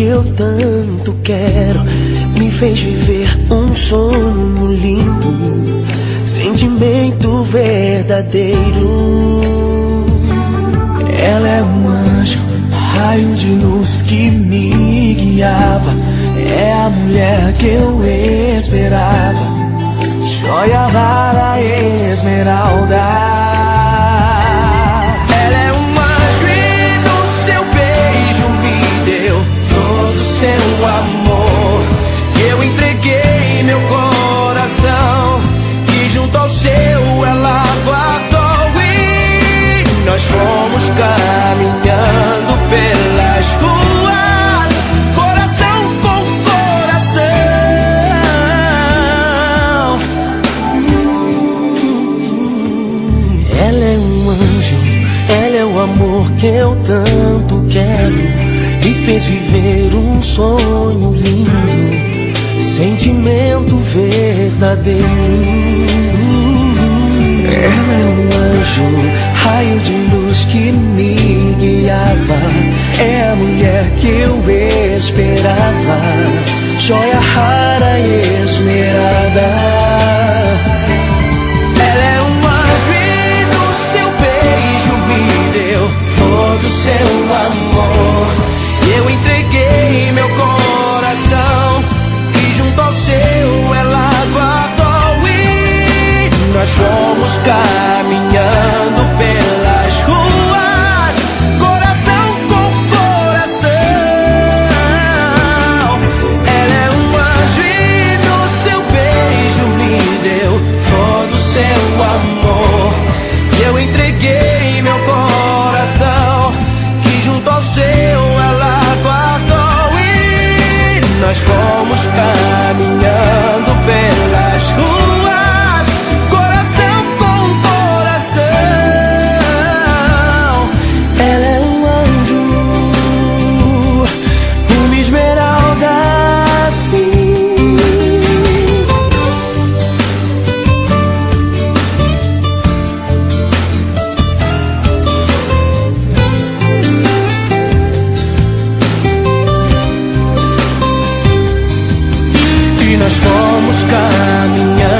que eu tanto quero. Me fez viver um sonho lindo, sentimento verdadeiro. Ela é um anjo, raio de luz que me guiava. É a mulher que eu esperava. Joia rara, esmeralda. O amor que eu tanto quero me fez viver um sonho lindo, sentimento verdadeiro. Ela é um anjo, raio de luz que me guiava. É a mulher que eu esperava, joia rara caminhando pelas nós fomos caminhando.